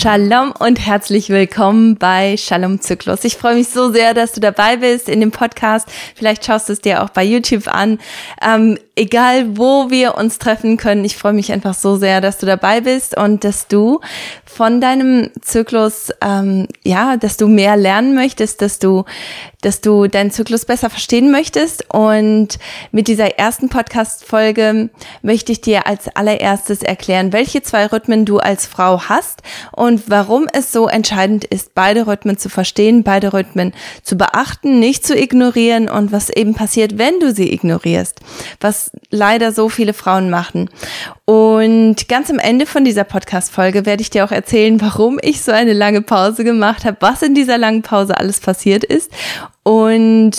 Shalom und herzlich willkommen bei Shalom Zyklus. Ich freue mich so sehr, dass du dabei bist in dem Podcast. Vielleicht schaust du es dir auch bei YouTube an. Ähm, egal, wo wir uns treffen können, ich freue mich einfach so sehr, dass du dabei bist und dass du von deinem Zyklus, ähm, ja, dass du mehr lernen möchtest, dass du, dass du deinen Zyklus besser verstehen möchtest. Und mit dieser ersten Podcast-Folge möchte ich dir als allererstes erklären, welche zwei Rhythmen du als Frau hast und warum es so entscheidend ist, beide Rhythmen zu verstehen, beide Rhythmen zu beachten, nicht zu ignorieren und was eben passiert, wenn du sie ignorierst, was leider so viele Frauen machen. Und ganz am Ende von dieser Podcast-Folge werde ich dir auch erzählen, warum ich so eine lange Pause gemacht habe, was in dieser langen Pause alles passiert ist und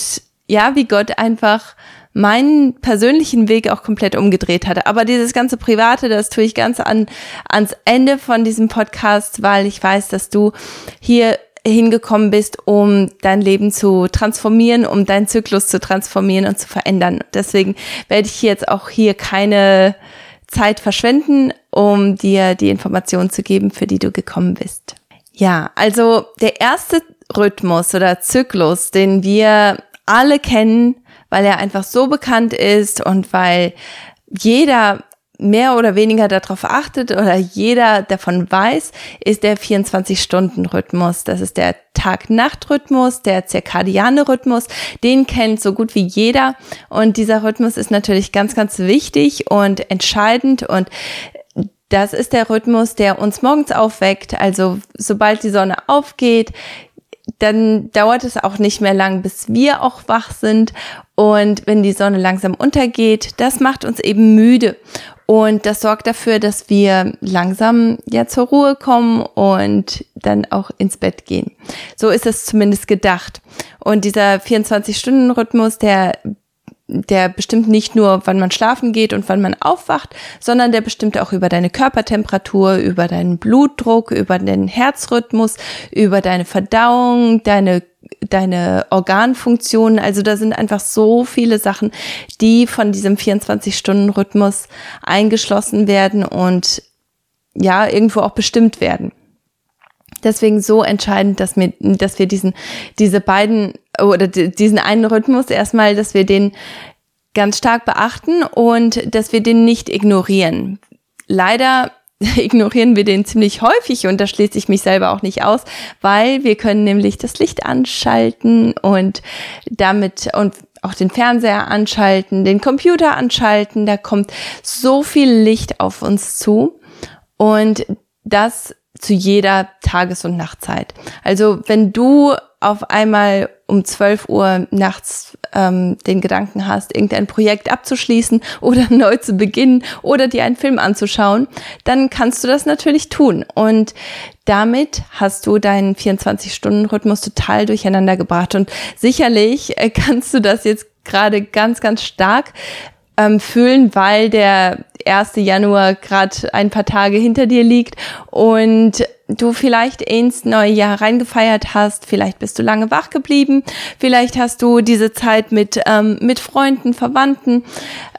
ja, wie Gott einfach meinen persönlichen Weg auch komplett umgedreht hatte. Aber dieses ganze Private, das tue ich ganz an, ans Ende von diesem Podcast, weil ich weiß, dass du hier hingekommen bist, um dein Leben zu transformieren, um deinen Zyklus zu transformieren und zu verändern. Deswegen werde ich jetzt auch hier keine Zeit verschwenden, um dir die Informationen zu geben, für die du gekommen bist. Ja, also der erste Rhythmus oder Zyklus, den wir alle kennen, weil er einfach so bekannt ist und weil jeder mehr oder weniger darauf achtet oder jeder davon weiß, ist der 24-Stunden-Rhythmus. Das ist der Tag-Nacht-Rhythmus, der zirkadiane Rhythmus. Den kennt so gut wie jeder. Und dieser Rhythmus ist natürlich ganz, ganz wichtig und entscheidend und das ist der Rhythmus, der uns morgens aufweckt. Also sobald die Sonne aufgeht, dann dauert es auch nicht mehr lang, bis wir auch wach sind. Und wenn die Sonne langsam untergeht, das macht uns eben müde. Und das sorgt dafür, dass wir langsam ja zur Ruhe kommen und dann auch ins Bett gehen. So ist es zumindest gedacht. Und dieser 24-Stunden-Rhythmus, der der bestimmt nicht nur, wann man schlafen geht und wann man aufwacht, sondern der bestimmt auch über deine Körpertemperatur, über deinen Blutdruck, über den Herzrhythmus, über deine Verdauung, deine deine Organfunktionen. Also da sind einfach so viele Sachen, die von diesem 24-Stunden-Rhythmus eingeschlossen werden und ja, irgendwo auch bestimmt werden. Deswegen so entscheidend, dass wir, dass wir diesen, diese beiden oder diesen einen Rhythmus erstmal, dass wir den ganz stark beachten und dass wir den nicht ignorieren. Leider ignorieren wir den ziemlich häufig und da schließe ich mich selber auch nicht aus, weil wir können nämlich das Licht anschalten und damit und auch den Fernseher anschalten, den Computer anschalten, da kommt so viel Licht auf uns zu und das zu jeder Tages- und Nachtzeit. Also wenn du auf einmal um 12 Uhr nachts ähm, den Gedanken hast, irgendein Projekt abzuschließen oder neu zu beginnen oder dir einen Film anzuschauen, dann kannst du das natürlich tun. Und damit hast du deinen 24-Stunden-Rhythmus total durcheinander gebracht. Und sicherlich äh, kannst du das jetzt gerade ganz, ganz stark ähm, fühlen, weil der 1. Januar gerade ein paar Tage hinter dir liegt und du vielleicht ins neue Jahr reingefeiert hast, vielleicht bist du lange wach geblieben, vielleicht hast du diese Zeit mit, ähm, mit Freunden, Verwandten,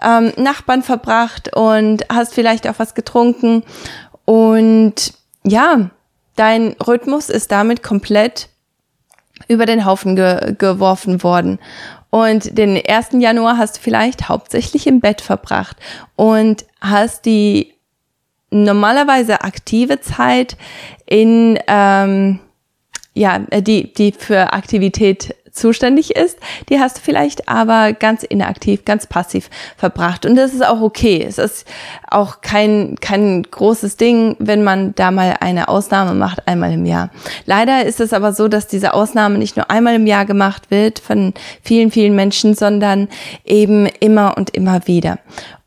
ähm, Nachbarn verbracht und hast vielleicht auch was getrunken und ja, dein Rhythmus ist damit komplett über den Haufen ge geworfen worden. Und den 1. Januar hast du vielleicht hauptsächlich im Bett verbracht und hast die normalerweise aktive Zeit in ähm, ja die die für Aktivität zuständig ist, die hast du vielleicht aber ganz inaktiv, ganz passiv verbracht. Und das ist auch okay. Es ist auch kein, kein großes Ding, wenn man da mal eine Ausnahme macht, einmal im Jahr. Leider ist es aber so, dass diese Ausnahme nicht nur einmal im Jahr gemacht wird von vielen, vielen Menschen, sondern eben immer und immer wieder.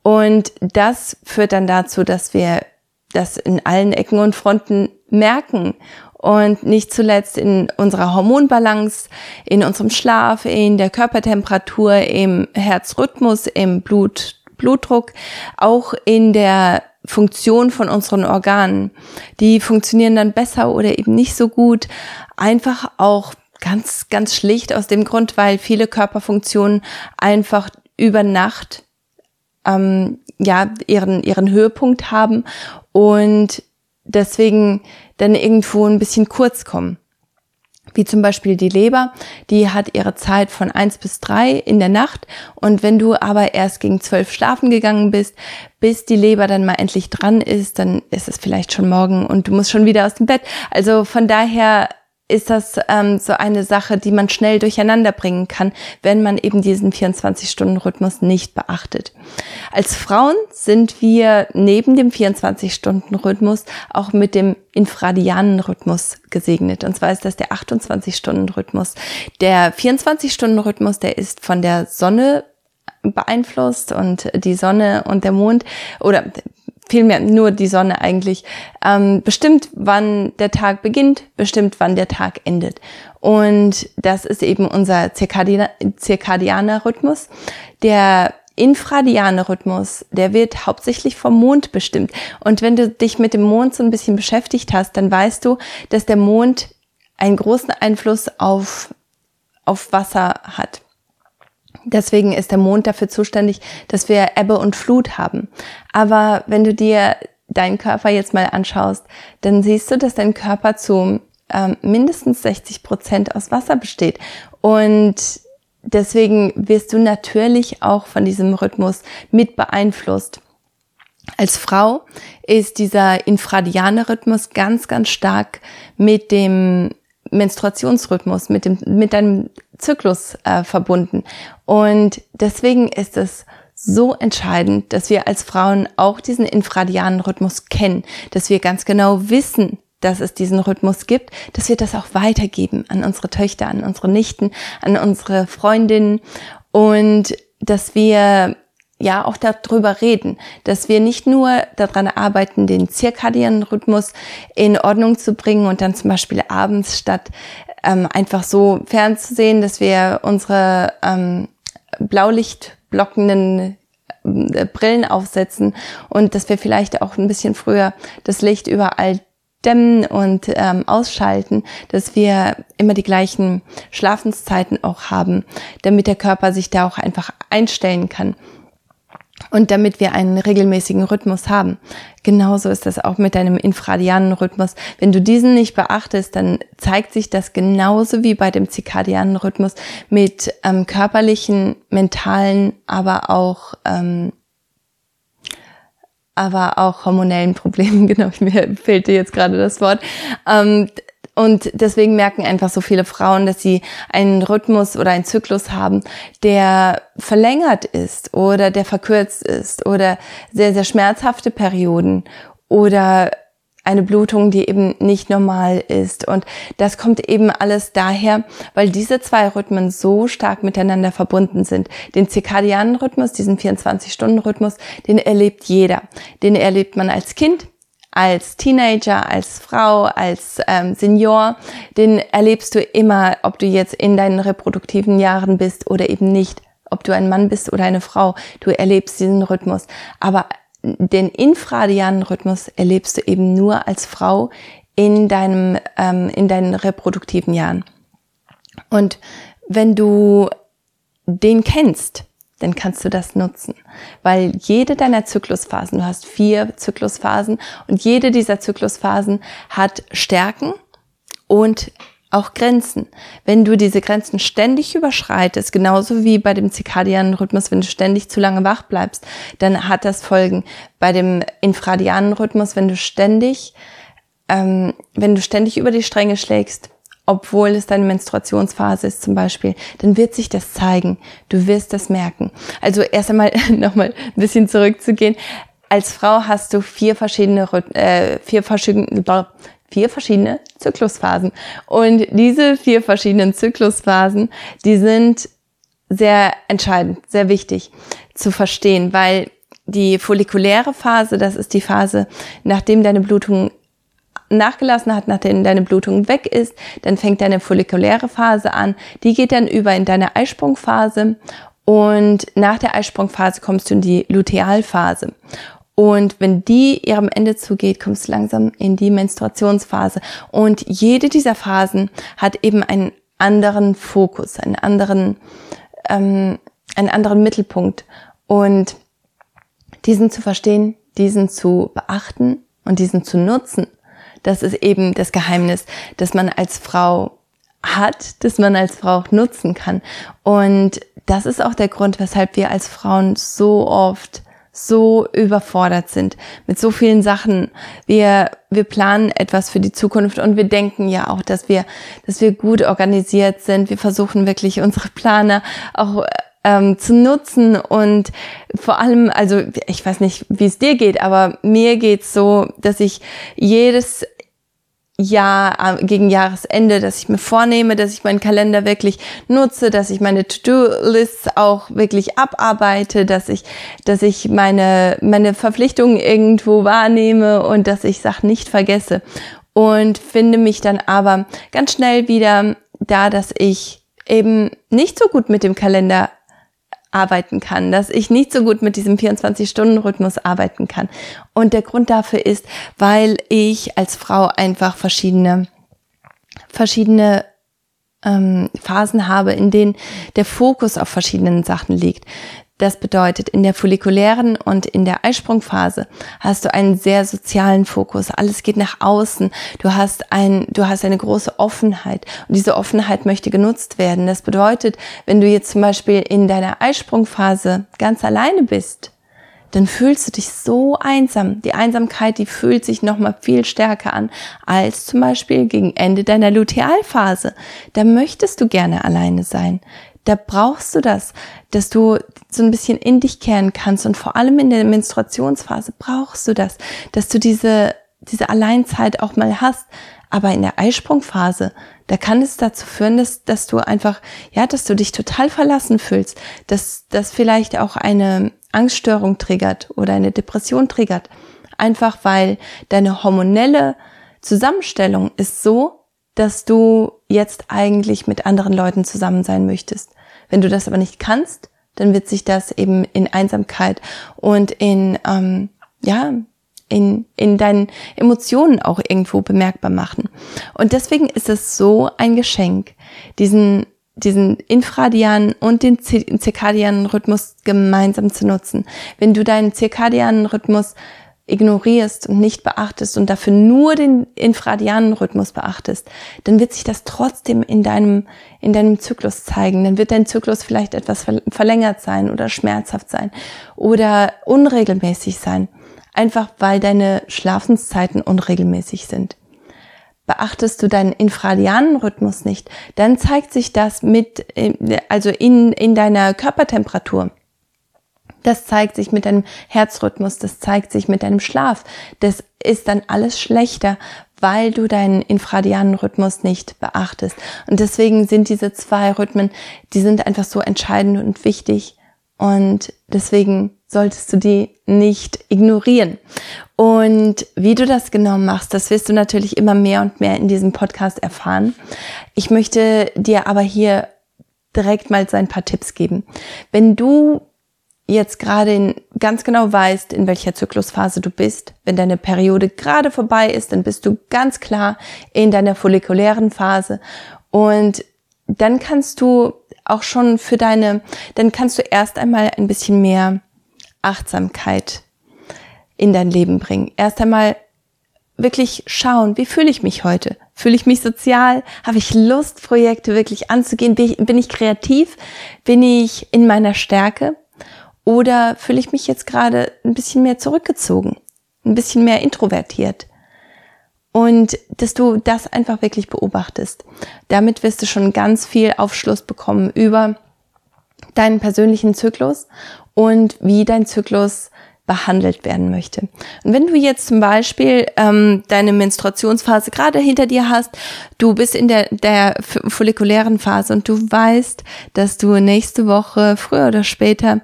Und das führt dann dazu, dass wir das in allen Ecken und Fronten merken und nicht zuletzt in unserer Hormonbalance, in unserem Schlaf, in der Körpertemperatur, im Herzrhythmus, im Blut, Blutdruck, auch in der Funktion von unseren Organen. Die funktionieren dann besser oder eben nicht so gut. Einfach auch ganz, ganz schlicht aus dem Grund, weil viele Körperfunktionen einfach über Nacht ähm, ja ihren ihren Höhepunkt haben und deswegen dann irgendwo ein bisschen kurz kommen. Wie zum Beispiel die Leber, die hat ihre Zeit von eins bis drei in der Nacht. Und wenn du aber erst gegen zwölf schlafen gegangen bist, bis die Leber dann mal endlich dran ist, dann ist es vielleicht schon morgen und du musst schon wieder aus dem Bett. Also von daher ist das ähm, so eine Sache, die man schnell durcheinander bringen kann, wenn man eben diesen 24-Stunden-Rhythmus nicht beachtet. Als Frauen sind wir neben dem 24-Stunden-Rhythmus auch mit dem infradianen Rhythmus gesegnet. Und zwar ist das der 28-Stunden-Rhythmus. Der 24-Stunden-Rhythmus, der ist von der Sonne beeinflusst und die Sonne und der Mond oder vielmehr nur die Sonne eigentlich, ähm, bestimmt, wann der Tag beginnt, bestimmt, wann der Tag endet. Und das ist eben unser zirkadianer Rhythmus. Der infradiane Rhythmus, der wird hauptsächlich vom Mond bestimmt. Und wenn du dich mit dem Mond so ein bisschen beschäftigt hast, dann weißt du, dass der Mond einen großen Einfluss auf, auf Wasser hat. Deswegen ist der Mond dafür zuständig, dass wir Ebbe und Flut haben. Aber wenn du dir deinen Körper jetzt mal anschaust, dann siehst du, dass dein Körper zu ähm, mindestens 60 Prozent aus Wasser besteht. Und deswegen wirst du natürlich auch von diesem Rhythmus mit beeinflusst. Als Frau ist dieser infradiane Rhythmus ganz, ganz stark mit dem Menstruationsrhythmus, mit dem, mit deinem Zyklus äh, verbunden. Und deswegen ist es so entscheidend, dass wir als Frauen auch diesen infradianen Rhythmus kennen, dass wir ganz genau wissen, dass es diesen Rhythmus gibt, dass wir das auch weitergeben an unsere Töchter, an unsere Nichten, an unsere Freundinnen und dass wir ja auch darüber reden, dass wir nicht nur daran arbeiten, den zirkadianen Rhythmus in Ordnung zu bringen und dann zum Beispiel abends statt ähm, einfach so fernzusehen, dass wir unsere ähm, blaulichtblockenden äh, Brillen aufsetzen und dass wir vielleicht auch ein bisschen früher das Licht überall dämmen und ähm, ausschalten, dass wir immer die gleichen Schlafenszeiten auch haben, damit der Körper sich da auch einfach einstellen kann und damit wir einen regelmäßigen Rhythmus haben. Genauso ist das auch mit deinem infradianen Rhythmus. Wenn du diesen nicht beachtest, dann zeigt sich das genauso wie bei dem zirkadianen Rhythmus mit ähm, körperlichen, mentalen, aber auch ähm, aber auch hormonellen Problemen. Genau, mir fehlte jetzt gerade das Wort. Ähm, und deswegen merken einfach so viele Frauen, dass sie einen Rhythmus oder einen Zyklus haben, der verlängert ist oder der verkürzt ist oder sehr, sehr schmerzhafte Perioden oder eine Blutung, die eben nicht normal ist. Und das kommt eben alles daher, weil diese zwei Rhythmen so stark miteinander verbunden sind. Den zirkadianen Rhythmus, diesen 24-Stunden-Rhythmus, den erlebt jeder. Den erlebt man als Kind, als Teenager, als Frau, als ähm, Senior, den erlebst du immer, ob du jetzt in deinen reproduktiven Jahren bist oder eben nicht, ob du ein Mann bist oder eine Frau, du erlebst diesen Rhythmus. Aber den infradianen Rhythmus erlebst du eben nur als Frau in deinem, ähm, in deinen reproduktiven Jahren. Und wenn du den kennst, dann kannst du das nutzen. Weil jede deiner Zyklusphasen, du hast vier Zyklusphasen und jede dieser Zyklusphasen hat Stärken und auch Grenzen. Wenn du diese Grenzen ständig überschreitest, genauso wie bei dem zirkadianen Rhythmus, wenn du ständig zu lange wach bleibst, dann hat das Folgen. Bei dem infradianen Rhythmus, wenn du ständig, ähm, wenn du ständig über die Stränge schlägst, obwohl es deine Menstruationsphase ist zum Beispiel, dann wird sich das zeigen. Du wirst das merken. Also erst einmal nochmal ein bisschen zurückzugehen. Als Frau hast du vier verschiedene, äh, vier verschiedene, vier verschiedene Zyklusphasen. Und diese vier verschiedenen Zyklusphasen, die sind sehr entscheidend, sehr wichtig zu verstehen, weil die follikuläre Phase, das ist die Phase, nachdem deine Blutung nachgelassen hat, nachdem deine Blutung weg ist, dann fängt deine follikuläre Phase an. Die geht dann über in deine Eisprungphase und nach der Eisprungphase kommst du in die Lutealphase. Und wenn die ihrem Ende zugeht, kommst du langsam in die Menstruationsphase. Und jede dieser Phasen hat eben einen anderen Fokus, einen anderen, ähm, einen anderen Mittelpunkt. Und diesen zu verstehen, diesen zu beachten und diesen zu nutzen, das ist eben das Geheimnis, dass man als Frau hat, dass man als Frau auch nutzen kann. Und das ist auch der Grund, weshalb wir als Frauen so oft so überfordert sind mit so vielen Sachen. Wir, wir planen etwas für die Zukunft und wir denken ja auch, dass wir, dass wir gut organisiert sind. Wir versuchen wirklich unsere Pläne auch ähm, zu nutzen und vor allem, also ich weiß nicht, wie es dir geht, aber mir geht's so, dass ich jedes Jahr gegen Jahresende, dass ich mir vornehme, dass ich meinen Kalender wirklich nutze, dass ich meine To-Do-Lists auch wirklich abarbeite, dass ich, dass ich meine, meine Verpflichtungen irgendwo wahrnehme und dass ich Sachen nicht vergesse. Und finde mich dann aber ganz schnell wieder da, dass ich eben nicht so gut mit dem Kalender arbeiten kann, dass ich nicht so gut mit diesem 24-Stunden-Rhythmus arbeiten kann. Und der Grund dafür ist, weil ich als Frau einfach verschiedene, verschiedene ähm, Phasen habe, in denen der Fokus auf verschiedenen Sachen liegt. Das bedeutet, in der follikulären und in der Eisprungphase hast du einen sehr sozialen Fokus. Alles geht nach außen. Du hast ein, du hast eine große Offenheit. Und diese Offenheit möchte genutzt werden. Das bedeutet, wenn du jetzt zum Beispiel in deiner Eisprungphase ganz alleine bist, dann fühlst du dich so einsam. Die Einsamkeit, die fühlt sich nochmal viel stärker an als zum Beispiel gegen Ende deiner Lutealphase. Da möchtest du gerne alleine sein da brauchst du das, dass du so ein bisschen in dich kehren kannst und vor allem in der Menstruationsphase brauchst du das, dass du diese, diese Alleinzeit auch mal hast. Aber in der Eisprungphase, da kann es dazu führen, dass, dass du einfach, ja, dass du dich total verlassen fühlst, dass das vielleicht auch eine Angststörung triggert oder eine Depression triggert. Einfach weil deine hormonelle Zusammenstellung ist so, dass du jetzt eigentlich mit anderen Leuten zusammen sein möchtest. Wenn du das aber nicht kannst, dann wird sich das eben in Einsamkeit und in, ähm, ja, in, in deinen Emotionen auch irgendwo bemerkbar machen. Und deswegen ist es so ein Geschenk, diesen, diesen infradianen und den zirkadianen Rhythmus gemeinsam zu nutzen. Wenn du deinen zirkadianen Rhythmus ignorierst und nicht beachtest und dafür nur den infradianen Rhythmus beachtest, dann wird sich das trotzdem in deinem, in deinem Zyklus zeigen. Dann wird dein Zyklus vielleicht etwas verlängert sein oder schmerzhaft sein oder unregelmäßig sein. Einfach weil deine Schlafenszeiten unregelmäßig sind. Beachtest du deinen infradianen Rhythmus nicht, dann zeigt sich das mit, äh, also in, in deiner Körpertemperatur. Das zeigt sich mit deinem Herzrhythmus, das zeigt sich mit deinem Schlaf. Das ist dann alles schlechter, weil du deinen infradianen Rhythmus nicht beachtest. Und deswegen sind diese zwei Rhythmen, die sind einfach so entscheidend und wichtig. Und deswegen solltest du die nicht ignorieren. Und wie du das genau machst, das wirst du natürlich immer mehr und mehr in diesem Podcast erfahren. Ich möchte dir aber hier direkt mal so ein paar Tipps geben. Wenn du jetzt gerade in, ganz genau weißt, in welcher Zyklusphase du bist. Wenn deine Periode gerade vorbei ist, dann bist du ganz klar in deiner follikulären Phase und dann kannst du auch schon für deine, dann kannst du erst einmal ein bisschen mehr Achtsamkeit in dein Leben bringen. Erst einmal wirklich schauen, wie fühle ich mich heute? Fühle ich mich sozial? Habe ich Lust, Projekte wirklich anzugehen? Bin ich, bin ich kreativ? Bin ich in meiner Stärke? Oder fühle ich mich jetzt gerade ein bisschen mehr zurückgezogen, ein bisschen mehr introvertiert? Und dass du das einfach wirklich beobachtest. Damit wirst du schon ganz viel Aufschluss bekommen über deinen persönlichen Zyklus und wie dein Zyklus behandelt werden möchte. Und wenn du jetzt zum Beispiel ähm, deine Menstruationsphase gerade hinter dir hast, du bist in der, der follikulären Phase und du weißt, dass du nächste Woche früher oder später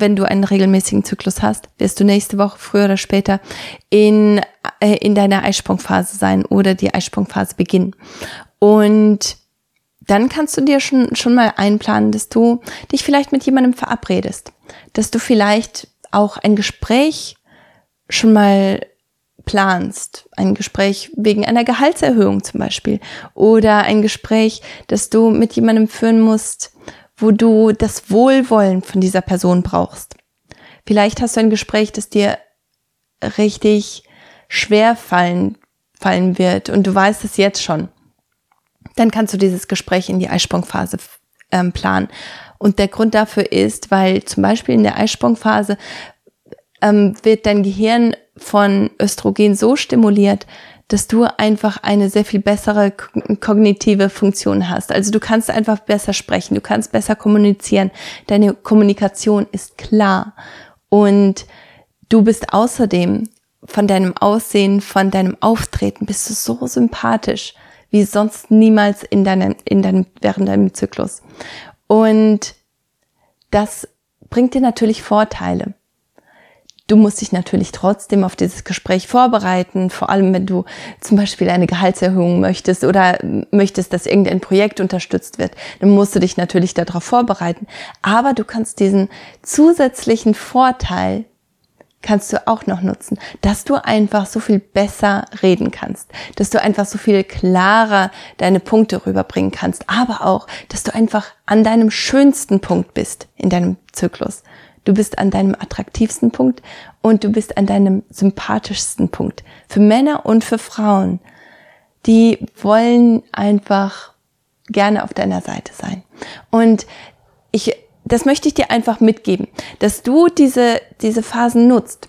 wenn du einen regelmäßigen Zyklus hast, wirst du nächste Woche früher oder später in, äh, in deiner Eisprungphase sein oder die Eisprungphase beginnen. Und dann kannst du dir schon, schon mal einplanen, dass du dich vielleicht mit jemandem verabredest, dass du vielleicht auch ein Gespräch schon mal planst, ein Gespräch wegen einer Gehaltserhöhung zum Beispiel oder ein Gespräch, das du mit jemandem führen musst, wo du das Wohlwollen von dieser Person brauchst. Vielleicht hast du ein Gespräch, das dir richtig schwer fallen ausfallen wird und du weißt es jetzt schon, dann kannst du dieses Gespräch in die Eisprungphase ähm, planen. Und der Grund dafür ist, weil zum Beispiel in der Eisprungphase ähm, wird dein Gehirn von Östrogen so stimuliert, dass du einfach eine sehr viel bessere kognitive Funktion hast. Also du kannst einfach besser sprechen, du kannst besser kommunizieren. Deine Kommunikation ist klar und du bist außerdem von deinem Aussehen, von deinem Auftreten bist du so sympathisch wie sonst niemals in deinem, in deinem, während deinem Zyklus. Und das bringt dir natürlich Vorteile. Du musst dich natürlich trotzdem auf dieses Gespräch vorbereiten, vor allem wenn du zum Beispiel eine Gehaltserhöhung möchtest oder möchtest, dass irgendein Projekt unterstützt wird, dann musst du dich natürlich darauf vorbereiten. Aber du kannst diesen zusätzlichen Vorteil kannst du auch noch nutzen, dass du einfach so viel besser reden kannst, dass du einfach so viel klarer deine Punkte rüberbringen kannst, aber auch, dass du einfach an deinem schönsten Punkt bist in deinem Zyklus. Du bist an deinem attraktivsten Punkt und du bist an deinem sympathischsten Punkt. Für Männer und für Frauen. Die wollen einfach gerne auf deiner Seite sein. Und ich, das möchte ich dir einfach mitgeben, dass du diese, diese Phasen nutzt.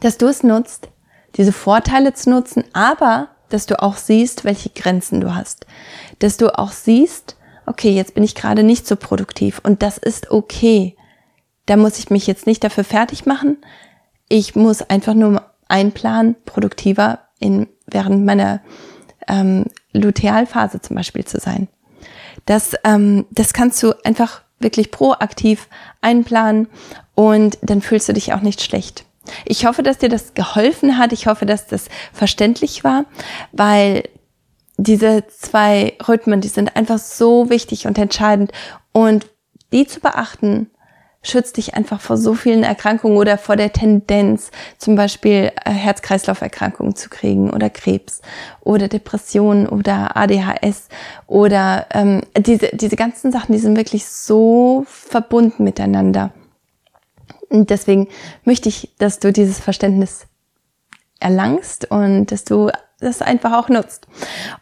Dass du es nutzt, diese Vorteile zu nutzen, aber dass du auch siehst, welche Grenzen du hast. Dass du auch siehst, okay, jetzt bin ich gerade nicht so produktiv und das ist okay. Da muss ich mich jetzt nicht dafür fertig machen. Ich muss einfach nur einplanen, produktiver in, während meiner ähm, Lutealphase zum Beispiel zu sein. Das, ähm, das kannst du einfach wirklich proaktiv einplanen und dann fühlst du dich auch nicht schlecht. Ich hoffe, dass dir das geholfen hat. Ich hoffe, dass das verständlich war, weil diese zwei Rhythmen, die sind einfach so wichtig und entscheidend und die zu beachten schützt dich einfach vor so vielen Erkrankungen oder vor der Tendenz, zum Beispiel äh, Herz-Kreislauf-Erkrankungen zu kriegen oder Krebs oder Depressionen oder ADHS oder ähm, diese, diese ganzen Sachen, die sind wirklich so verbunden miteinander. Und deswegen möchte ich, dass du dieses Verständnis erlangst und dass du das einfach auch nutzt.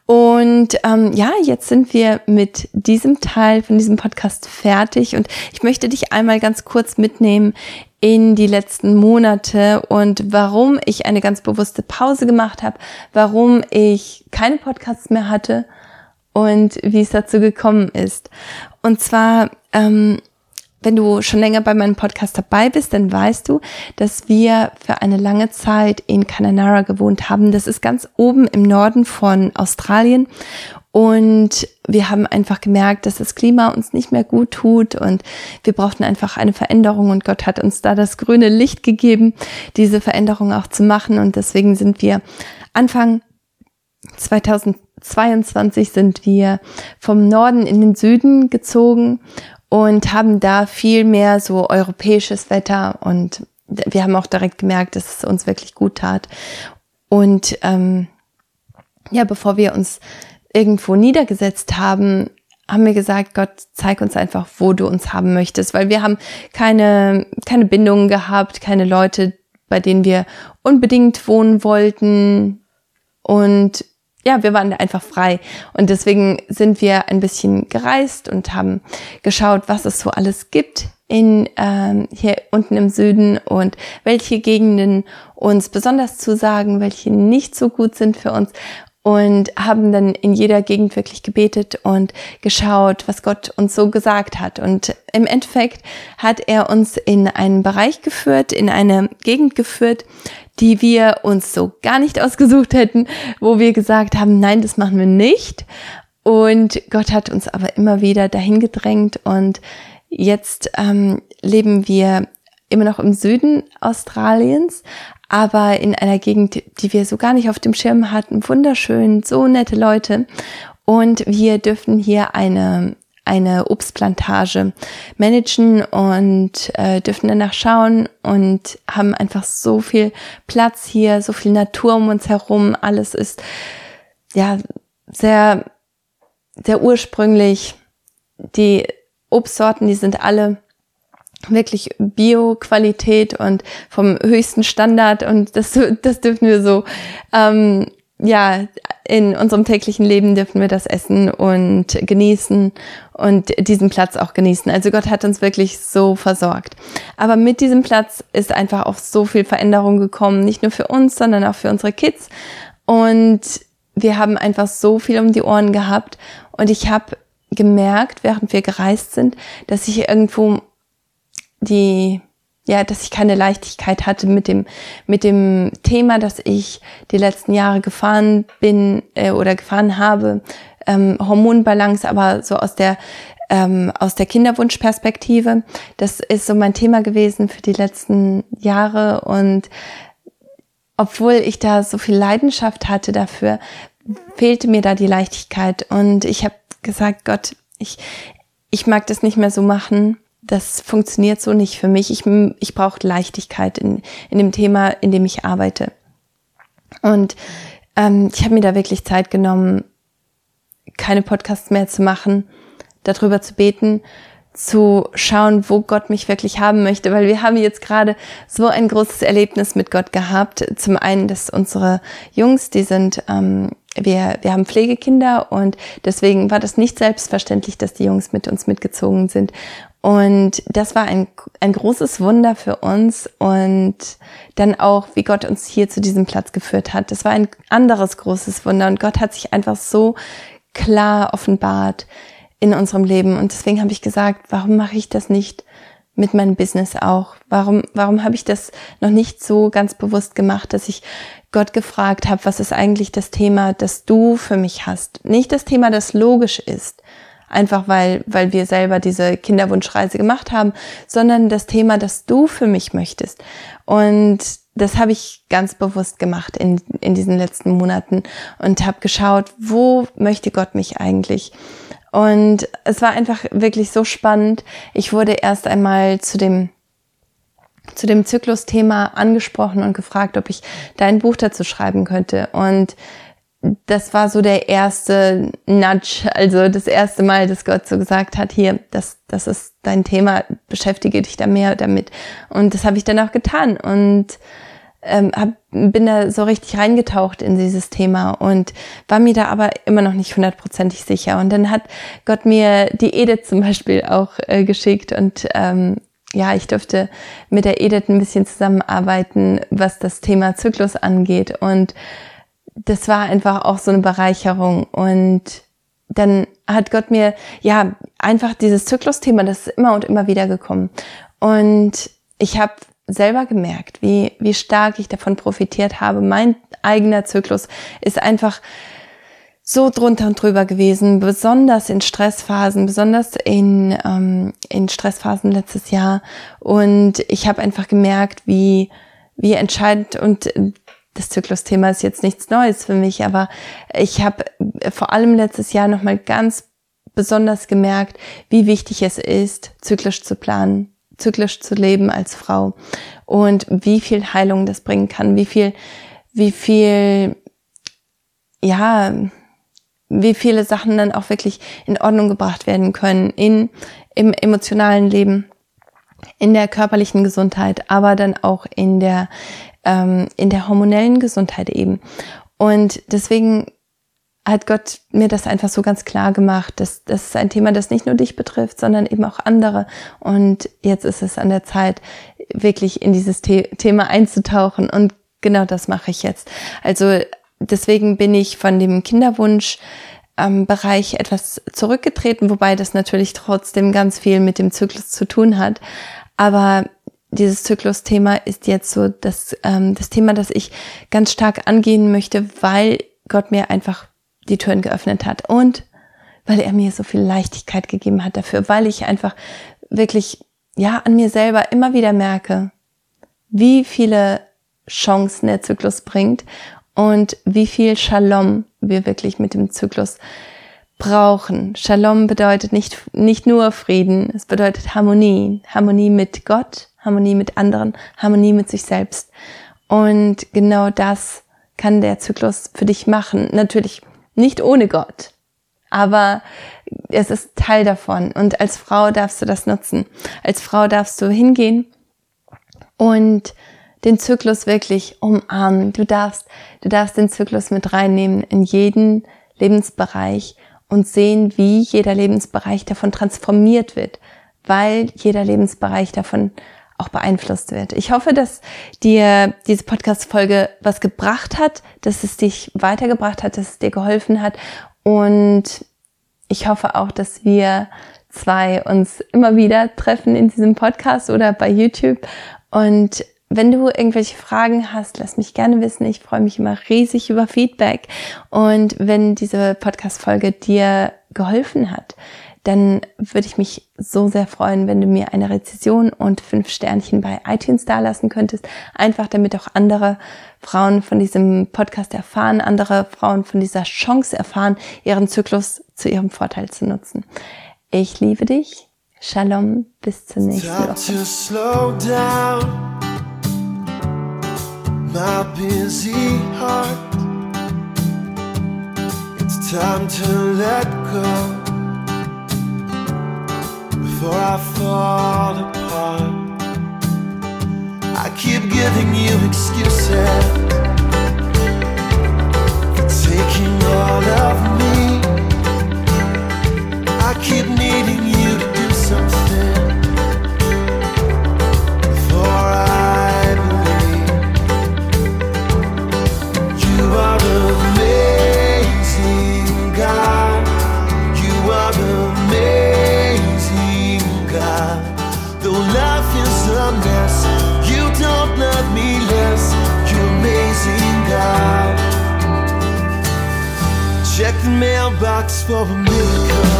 Und ähm, ja, jetzt sind wir mit diesem Teil von diesem Podcast fertig und ich möchte dich einmal ganz kurz mitnehmen in die letzten Monate und warum ich eine ganz bewusste Pause gemacht habe, warum ich keine Podcasts mehr hatte und wie es dazu gekommen ist. Und zwar ähm, wenn du schon länger bei meinem Podcast dabei bist, dann weißt du, dass wir für eine lange Zeit in Kananara gewohnt haben. Das ist ganz oben im Norden von Australien. Und wir haben einfach gemerkt, dass das Klima uns nicht mehr gut tut und wir brauchten einfach eine Veränderung und Gott hat uns da das grüne Licht gegeben, diese Veränderung auch zu machen. Und deswegen sind wir Anfang 2022 sind wir vom Norden in den Süden gezogen und haben da viel mehr so europäisches Wetter und wir haben auch direkt gemerkt, dass es uns wirklich gut tat. Und ähm, ja, bevor wir uns irgendwo niedergesetzt haben, haben wir gesagt, Gott, zeig uns einfach, wo du uns haben möchtest, weil wir haben keine, keine Bindungen gehabt, keine Leute, bei denen wir unbedingt wohnen wollten. Und ja, wir waren einfach frei. Und deswegen sind wir ein bisschen gereist und haben geschaut, was es so alles gibt in ähm, hier unten im Süden und welche Gegenden uns besonders zusagen, welche nicht so gut sind für uns und haben dann in jeder Gegend wirklich gebetet und geschaut, was Gott uns so gesagt hat. Und im Endeffekt hat er uns in einen Bereich geführt, in eine Gegend geführt, die wir uns so gar nicht ausgesucht hätten, wo wir gesagt haben, nein, das machen wir nicht. Und Gott hat uns aber immer wieder dahin gedrängt und jetzt ähm, leben wir immer noch im Süden Australiens, aber in einer Gegend, die wir so gar nicht auf dem Schirm hatten. Wunderschön, so nette Leute. Und wir dürfen hier eine eine Obstplantage managen und äh, dürfen danach schauen und haben einfach so viel Platz hier, so viel Natur um uns herum. Alles ist ja sehr, sehr ursprünglich. Die Obstsorten, die sind alle wirklich Bio-Qualität und vom höchsten Standard und das, das dürfen wir so ähm, ja, in unserem täglichen Leben dürfen wir das essen und genießen und diesen Platz auch genießen. Also Gott hat uns wirklich so versorgt. Aber mit diesem Platz ist einfach auch so viel Veränderung gekommen, nicht nur für uns, sondern auch für unsere Kids. Und wir haben einfach so viel um die Ohren gehabt. Und ich habe gemerkt, während wir gereist sind, dass ich irgendwo die ja, dass ich keine Leichtigkeit hatte mit dem mit dem Thema, dass ich die letzten Jahre gefahren bin äh, oder gefahren habe, ähm, Hormonbalance, aber so aus der ähm, aus der Kinderwunschperspektive. Das ist so mein Thema gewesen für die letzten Jahre. Und obwohl ich da so viel Leidenschaft hatte dafür, fehlte mir da die Leichtigkeit. Und ich habe gesagt, Gott, ich ich mag das nicht mehr so machen das funktioniert so nicht für mich. Ich, ich brauche Leichtigkeit in, in dem Thema, in dem ich arbeite. Und ähm, ich habe mir da wirklich Zeit genommen, keine Podcasts mehr zu machen, darüber zu beten, zu schauen, wo Gott mich wirklich haben möchte, weil wir haben jetzt gerade so ein großes Erlebnis mit Gott gehabt. Zum einen, dass unsere Jungs, die sind, ähm, wir, wir haben Pflegekinder und deswegen war das nicht selbstverständlich, dass die Jungs mit uns mitgezogen sind. Und das war ein, ein großes Wunder für uns und dann auch, wie Gott uns hier zu diesem Platz geführt hat. Das war ein anderes großes Wunder und Gott hat sich einfach so klar offenbart in unserem Leben. Und deswegen habe ich gesagt, warum mache ich das nicht mit meinem Business auch? Warum, warum habe ich das noch nicht so ganz bewusst gemacht, dass ich Gott gefragt habe, was ist eigentlich das Thema, das du für mich hast? Nicht das Thema, das logisch ist, einfach weil, weil wir selber diese Kinderwunschreise gemacht haben, sondern das Thema, das du für mich möchtest. Und das habe ich ganz bewusst gemacht in, in diesen letzten Monaten und habe geschaut, wo möchte Gott mich eigentlich? Und es war einfach wirklich so spannend. Ich wurde erst einmal zu dem zu dem Zyklusthema angesprochen und gefragt, ob ich dein Buch dazu schreiben könnte. Und das war so der erste Nudge, also das erste Mal, dass Gott so gesagt hat, hier, das, das ist dein Thema, beschäftige dich da mehr damit. Und das habe ich dann auch getan und ähm, hab, bin da so richtig reingetaucht in dieses Thema und war mir da aber immer noch nicht hundertprozentig sicher. Und dann hat Gott mir die Edith zum Beispiel auch äh, geschickt und ähm, ja, ich durfte mit der Edith ein bisschen zusammenarbeiten, was das Thema Zyklus angeht. Und das war einfach auch so eine Bereicherung. Und dann hat Gott mir ja einfach dieses Zyklusthema, das ist immer und immer wieder gekommen. Und ich habe selber gemerkt, wie wie stark ich davon profitiert habe. Mein eigener Zyklus ist einfach so drunter und drüber gewesen, besonders in Stressphasen, besonders in, ähm, in Stressphasen letztes Jahr. Und ich habe einfach gemerkt, wie, wie entscheidend und das Zyklusthema ist jetzt nichts Neues für mich, aber ich habe vor allem letztes Jahr nochmal ganz besonders gemerkt, wie wichtig es ist, zyklisch zu planen, zyklisch zu leben als Frau und wie viel Heilung das bringen kann, wie viel, wie viel, ja, wie viele Sachen dann auch wirklich in Ordnung gebracht werden können in, im emotionalen Leben, in der körperlichen Gesundheit, aber dann auch in der ähm, in der hormonellen Gesundheit eben. Und deswegen hat Gott mir das einfach so ganz klar gemacht, dass das ist ein Thema, das nicht nur dich betrifft, sondern eben auch andere. Und jetzt ist es an der Zeit, wirklich in dieses The Thema einzutauchen. Und genau das mache ich jetzt. Also deswegen bin ich von dem Kinderwunsch ähm, Bereich etwas zurückgetreten, wobei das natürlich trotzdem ganz viel mit dem Zyklus zu tun hat. Aber dieses Zyklusthema ist jetzt so das, ähm, das Thema, das ich ganz stark angehen möchte, weil Gott mir einfach die Türen geöffnet hat und weil er mir so viel Leichtigkeit gegeben hat dafür, weil ich einfach wirklich, ja, an mir selber immer wieder merke, wie viele Chancen der Zyklus bringt und wie viel Shalom wir wirklich mit dem Zyklus brauchen. Shalom bedeutet nicht, nicht nur Frieden, es bedeutet Harmonie. Harmonie mit Gott, Harmonie mit anderen, Harmonie mit sich selbst. Und genau das kann der Zyklus für dich machen. Natürlich nicht ohne Gott, aber es ist Teil davon. Und als Frau darfst du das nutzen. Als Frau darfst du hingehen und den Zyklus wirklich umarmen. Du darfst, du darfst den Zyklus mit reinnehmen in jeden Lebensbereich und sehen, wie jeder Lebensbereich davon transformiert wird, weil jeder Lebensbereich davon auch beeinflusst wird. Ich hoffe, dass dir diese Podcast-Folge was gebracht hat, dass es dich weitergebracht hat, dass es dir geholfen hat und ich hoffe auch, dass wir zwei uns immer wieder treffen in diesem Podcast oder bei YouTube und wenn du irgendwelche Fragen hast, lass mich gerne wissen. Ich freue mich immer riesig über Feedback. Und wenn diese Podcast-Folge dir geholfen hat, dann würde ich mich so sehr freuen, wenn du mir eine Rezession und fünf Sternchen bei iTunes dalassen könntest. Einfach damit auch andere Frauen von diesem Podcast erfahren, andere Frauen von dieser Chance erfahren, ihren Zyklus zu ihrem Vorteil zu nutzen. Ich liebe dich. Shalom, bis zur nächsten Woche. Before I fall apart. I keep giving you excuses for taking all of me. I keep needing for a miracle,